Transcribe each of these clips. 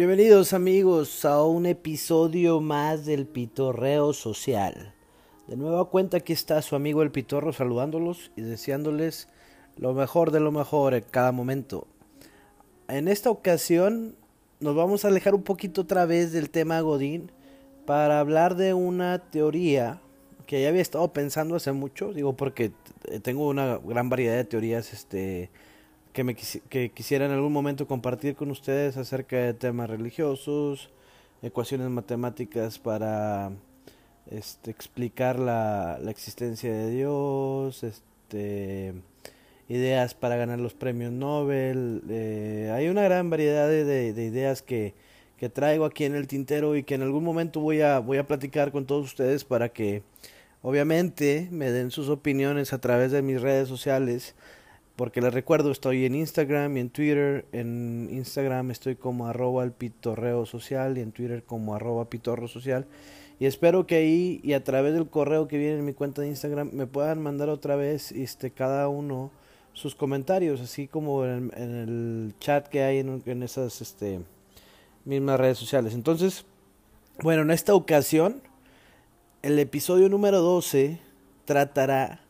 Bienvenidos amigos a un episodio más del Pitorreo Social. De nueva cuenta aquí está su amigo el Pitorro saludándolos y deseándoles lo mejor de lo mejor en cada momento. En esta ocasión nos vamos a alejar un poquito otra vez del tema Godín para hablar de una teoría que ya había estado pensando hace mucho, digo porque tengo una gran variedad de teorías este que me que quisiera en algún momento compartir con ustedes acerca de temas religiosos, ecuaciones matemáticas para este, explicar la, la existencia de Dios, este, ideas para ganar los premios Nobel. Eh, hay una gran variedad de, de, ideas que, que, traigo aquí en el tintero y que en algún momento voy a, voy a platicar con todos ustedes para que obviamente me den sus opiniones a través de mis redes sociales porque les recuerdo, estoy en Instagram y en Twitter. En Instagram estoy como arroba el pitorreo social y en Twitter como arroba pitorro social. Y espero que ahí y a través del correo que viene en mi cuenta de Instagram me puedan mandar otra vez este, cada uno sus comentarios, así como en, el chat que hay en, en, esas este, mismas redes sociales. Entonces, bueno, en esta ocasión, el episodio número 12 tratará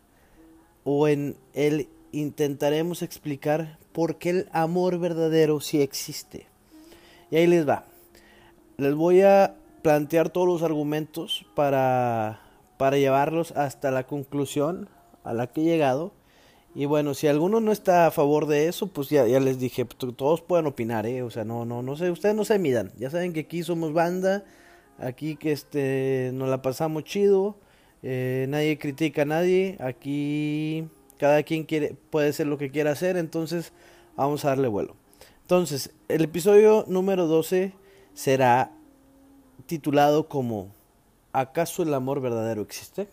o en el intentaremos explicar por qué el amor verdadero sí existe. Y ahí les va. Les voy a plantear todos los argumentos para, para llevarlos hasta la conclusión a la que he llegado. Y bueno, si alguno no está a favor de eso, pues ya, ya les dije, todos pueden opinar, ¿eh? O sea, no, no, no sé, ustedes no se midan. Ya saben que aquí somos banda, aquí que este, nos la pasamos chido, eh, nadie critica a nadie, aquí cada quien quiere, puede ser lo que quiera hacer, entonces vamos a darle vuelo. Entonces, el episodio número 12 será titulado como ¿Acaso el amor verdadero existe?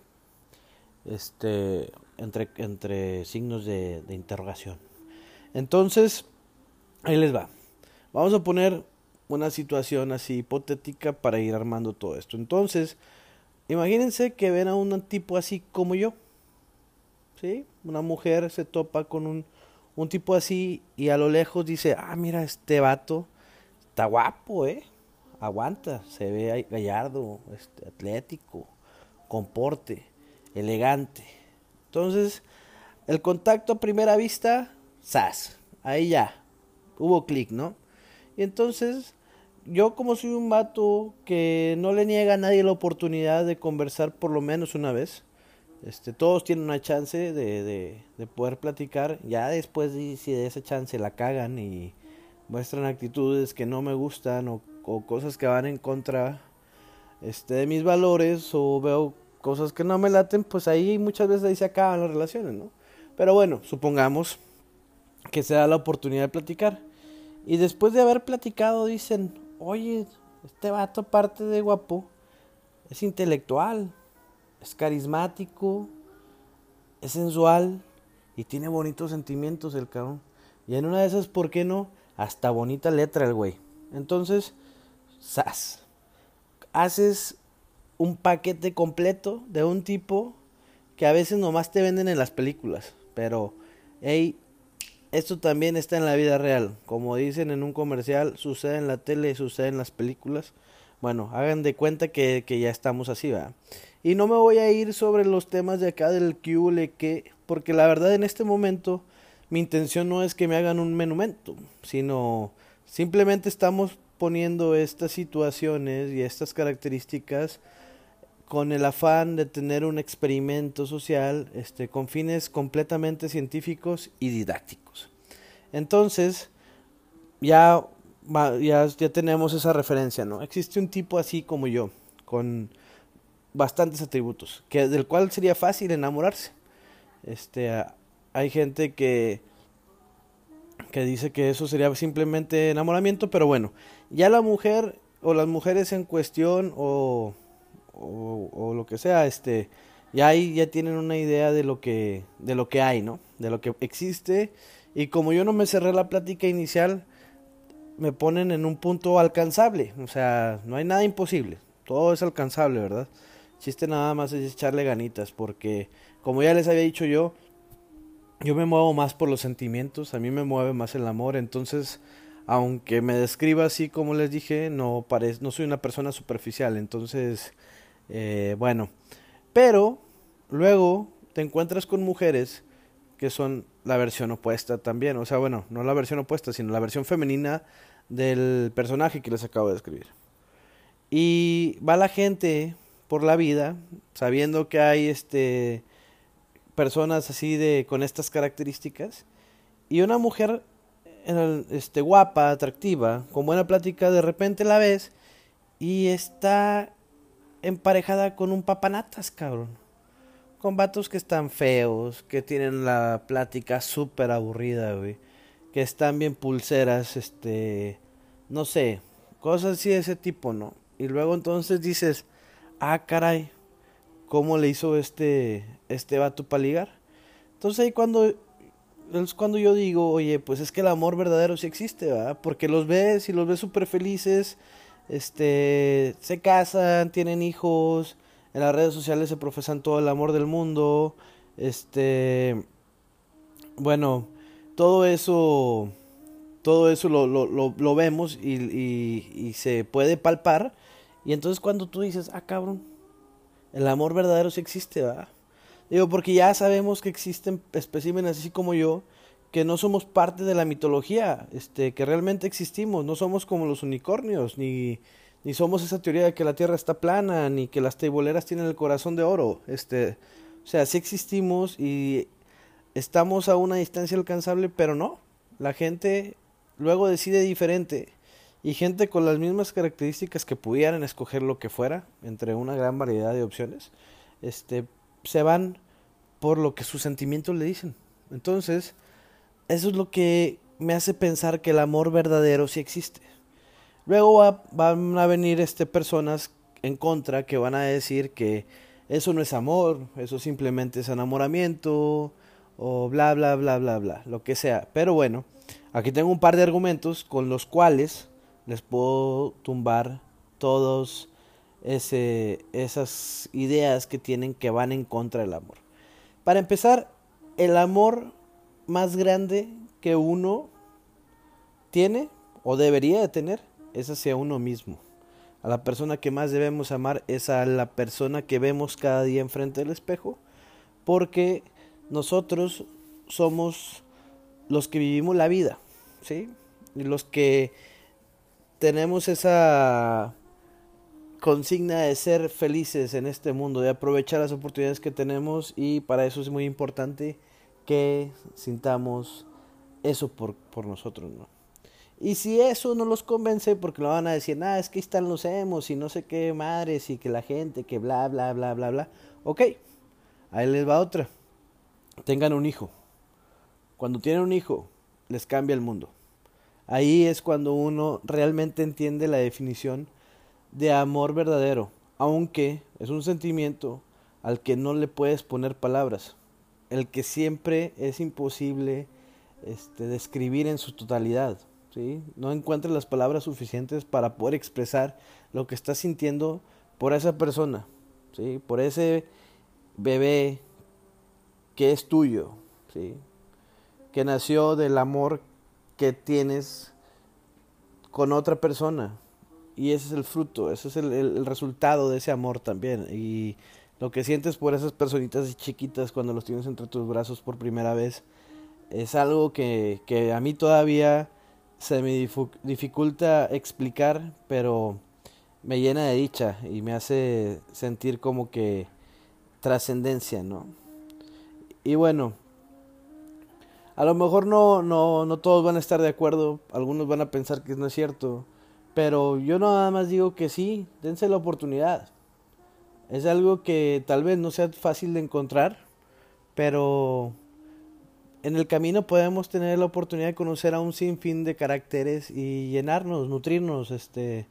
Este, entre, entre signos de, de interrogación. Entonces, ahí les va. Vamos a poner una situación así hipotética para ir armando todo esto. Entonces, imagínense que ven a un tipo así como yo. ¿Sí? Una mujer se topa con un, un tipo así y a lo lejos dice, ah, mira, este vato está guapo, ¿eh? Aguanta, se ve gallardo, este, atlético, comporte, elegante. Entonces, el contacto a primera vista, sas, ahí ya, hubo clic, ¿no? Y entonces, yo como soy un vato que no le niega a nadie la oportunidad de conversar por lo menos una vez, este, todos tienen una chance de, de, de poder platicar. Ya después, de, si de esa chance la cagan y muestran actitudes que no me gustan o, cosas que van en contra este, de mis valores o veo cosas que no me laten, pues ahí muchas veces ahí se acaban las relaciones, ¿no? Pero bueno, supongamos que se da la oportunidad de platicar. Y después de haber platicado dicen, oye, este vato aparte de guapo, es intelectual, es carismático, es sensual y tiene bonitos sentimientos el cabrón. Y en una de esas, ¿por qué no? Hasta bonita letra el güey. Entonces, sas. Haces un paquete completo de un tipo que a veces nomás te venden en las películas. Pero, hey, esto también está en la vida real. Como dicen en un comercial, sucede en la tele, sucede en las películas. Bueno, hagan de cuenta que, que ya estamos así, ¿verdad? Y no me voy a ir sobre los temas de acá del QL que, porque la verdad en este momento mi intención no es que me hagan un menumento, sino simplemente estamos poniendo estas situaciones y estas características con el afán de tener un experimento social este, con fines completamente científicos y didácticos. Entonces, ya, ya, ya tenemos esa referencia, ¿no? Existe un tipo así como yo, con bastantes atributos, que del cual sería fácil enamorarse. Este, hay gente que que dice que eso sería simplemente enamoramiento, pero bueno, ya la mujer o las mujeres en cuestión o, o, lo que sea, este, ya ahí ya tienen una idea de lo que de lo que hay, ¿no? De lo que existe y como yo no me cerré la plática inicial, me ponen en un punto alcanzable, o sea, no hay nada imposible, todo es alcanzable, ¿verdad? chiste nada más es echarle ganitas, porque como ya les había dicho yo, yo me muevo más por los sentimientos, a mí me mueve más el amor, entonces aunque me describa así como les dije, no, parece, no soy una persona superficial, entonces, eh, bueno, pero luego te encuentras con mujeres que son la versión opuesta también, o sea, bueno, no la versión opuesta, sino la versión femenina del personaje que les acabo de describir. Y va la gente por la vida sabiendo que hay este personas así de con estas características y una mujer este, guapa, atractiva, con buena plática, de repente la ves y está emparejada con un papanatas, cabrón. Con vatos que están feos, que tienen la plática súper aburrida, güey. Que están bien pulseras, este, no sé, cosas así de ese tipo, ¿no? Y luego entonces dices, ah, caray, ¿cómo le hizo este, este vato para ligar? Entonces ahí cuando es cuando yo digo, oye, pues es que el amor verdadero sí existe, ¿verdad? Porque los ves y los ves súper felices, este, se casan, tienen hijos, en las redes sociales se profesan todo el amor del mundo, este, bueno, todo eso, todo eso lo, lo, lo, vemos y, y, y se puede palpar, y entonces cuando tú dices, ah, cabrón, el amor verdadero sí existe, ¿verdad? Digo, porque ya sabemos que existen especímenes así como yo, que no somos parte de la mitología, este, que realmente existimos, no somos como los unicornios, ni, ni somos esa teoría de que la Tierra está plana, ni que las teiboleras tienen el corazón de oro, este, o sea, sí existimos y estamos a una distancia alcanzable, pero no, la gente luego decide diferente y gente con las mismas características que pudieran escoger lo que fuera entre una gran variedad de opciones, este, se van por lo que sus sentimientos le dicen. Entonces, eso es lo que me hace pensar que el amor verdadero sí existe. Luego van a venir este, personas en contra que van a decir que eso no es amor, eso simplemente es enamoramiento, o bla, bla, bla, bla, bla, lo que sea. Pero bueno, aquí tengo un par de argumentos con los cuales les puedo tumbar todos ese, esas ideas que tienen que van en contra del amor. Para empezar, el amor más grande que uno tiene o debería de tener es hacia uno mismo. A la persona que más debemos amar es a la persona que vemos cada día enfrente del espejo, porque nosotros somos los que vivimos la vida, ¿sí? Y los que tenemos esa consigna de ser felices en este mundo, de aprovechar las oportunidades que tenemos y para eso es muy importante que sintamos eso por, por nosotros, ¿no? Y si eso no los convence, porque lo van a decir, ah, es que están los hemos y no sé qué madres y que la gente, que bla, bla, bla, bla, bla. Ok, ahí les va otra. Tengan un hijo. Cuando tienen un hijo, les cambia el mundo. Ahí es cuando uno realmente entiende la definición de amor verdadero, aunque es un sentimiento al que no le puedes poner palabras, el que siempre es imposible este, describir en su totalidad. No encuentres las palabras suficientes para poder expresar lo que estás sintiendo por esa persona, ¿sí? por ese bebé que es tuyo, ¿sí? que nació del amor que tienes con otra persona. Y ese es el fruto, ese es el, resultado de ese amor también. Y lo que sientes por esas personitas chiquitas cuando los tienes entre tus brazos por primera vez es algo que, que a mí todavía se me dificulta explicar, pero me llena de dicha y me hace sentir como que trascendencia, ¿no? Y bueno, a lo mejor no, no, no todos van a estar de acuerdo, algunos van a pensar que no es cierto, pero yo nada más digo que sí, dense la oportunidad. Es algo que tal vez no sea fácil de encontrar, pero en el camino podemos tener la oportunidad de conocer a un sinfín de caracteres y llenarnos, nutrirnos, este,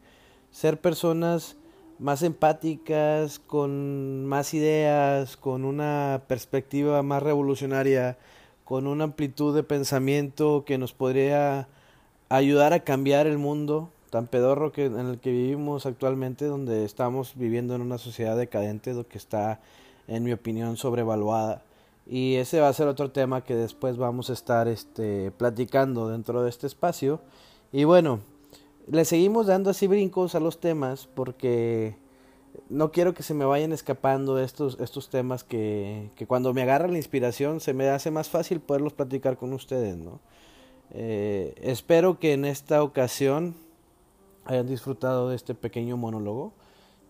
ser personas más empáticas, con más ideas, con una perspectiva más revolucionaria, con una amplitud de pensamiento que nos podría ayudar a cambiar el mundo tan pedorro que en el que vivimos actualmente, donde estamos viviendo en una sociedad decadente, lo que está, en mi opinión, sobrevaluada. Y ese va a ser otro tema que después vamos a estar este, platicando dentro de este espacio. Y bueno, le seguimos dando así brincos a los temas porque no quiero que se me vayan escapando estos, estos temas que, que cuando me agarra la inspiración se me hace más fácil poderlos platicar con ustedes, ¿no? Eh, espero que en esta ocasión hayan disfrutado de este pequeño monólogo.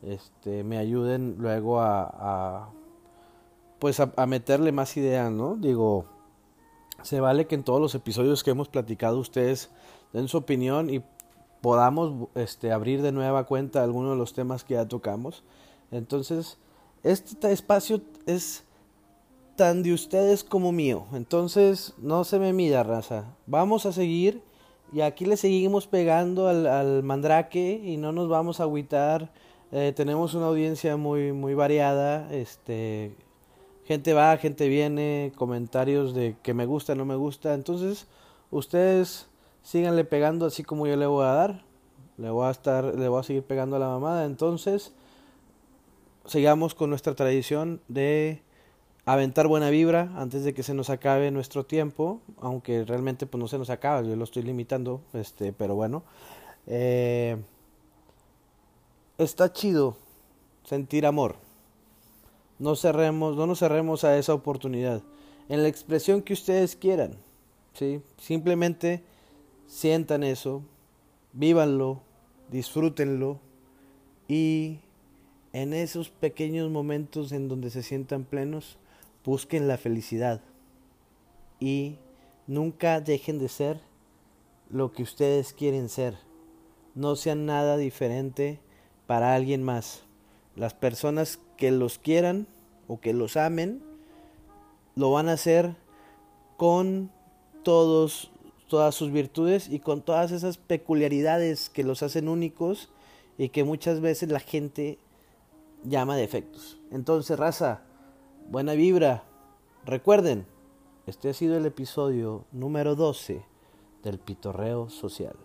Este, me ayuden luego a, a pues a, meterle más ideas, ¿no? Digo, se vale que en todos los episodios que hemos platicado ustedes den su opinión y podamos este, abrir de nueva cuenta algunos de los temas que ya tocamos. Entonces, este espacio es tan de ustedes como mío. Entonces, no se me mida, raza. Vamos a seguir y aquí le seguimos pegando al, al mandrake y no nos vamos a agüitar. Eh, tenemos una audiencia muy, muy variada. Este, gente va, gente viene, comentarios de que me gusta, no me gusta. Entonces, ustedes síganle pegando así como yo le voy a dar. Le voy a estar, le voy a seguir pegando a la mamada. Entonces, sigamos con nuestra tradición de aventar buena vibra antes de que se nos acabe nuestro tiempo, aunque realmente pues no se nos acaba, yo lo estoy limitando, este, pero bueno. Eh, está chido sentir amor. No cerremos, no nos cerremos a esa oportunidad. En la expresión que ustedes quieran, ¿sí? Simplemente sientan eso, vívanlo, disfrútenlo y en esos pequeños momentos en donde se sientan plenos, busquen la felicidad y nunca dejen de ser lo que ustedes quieren ser. No sean nada diferente para alguien más. Las personas que los quieran o que los amen lo van a hacer con todos todas sus virtudes y con todas esas peculiaridades que los hacen únicos y que muchas veces la gente llama defectos. Entonces, raza, buena vibra. Recuerden, este ha sido el episodio número 12 del Pitorreo Social.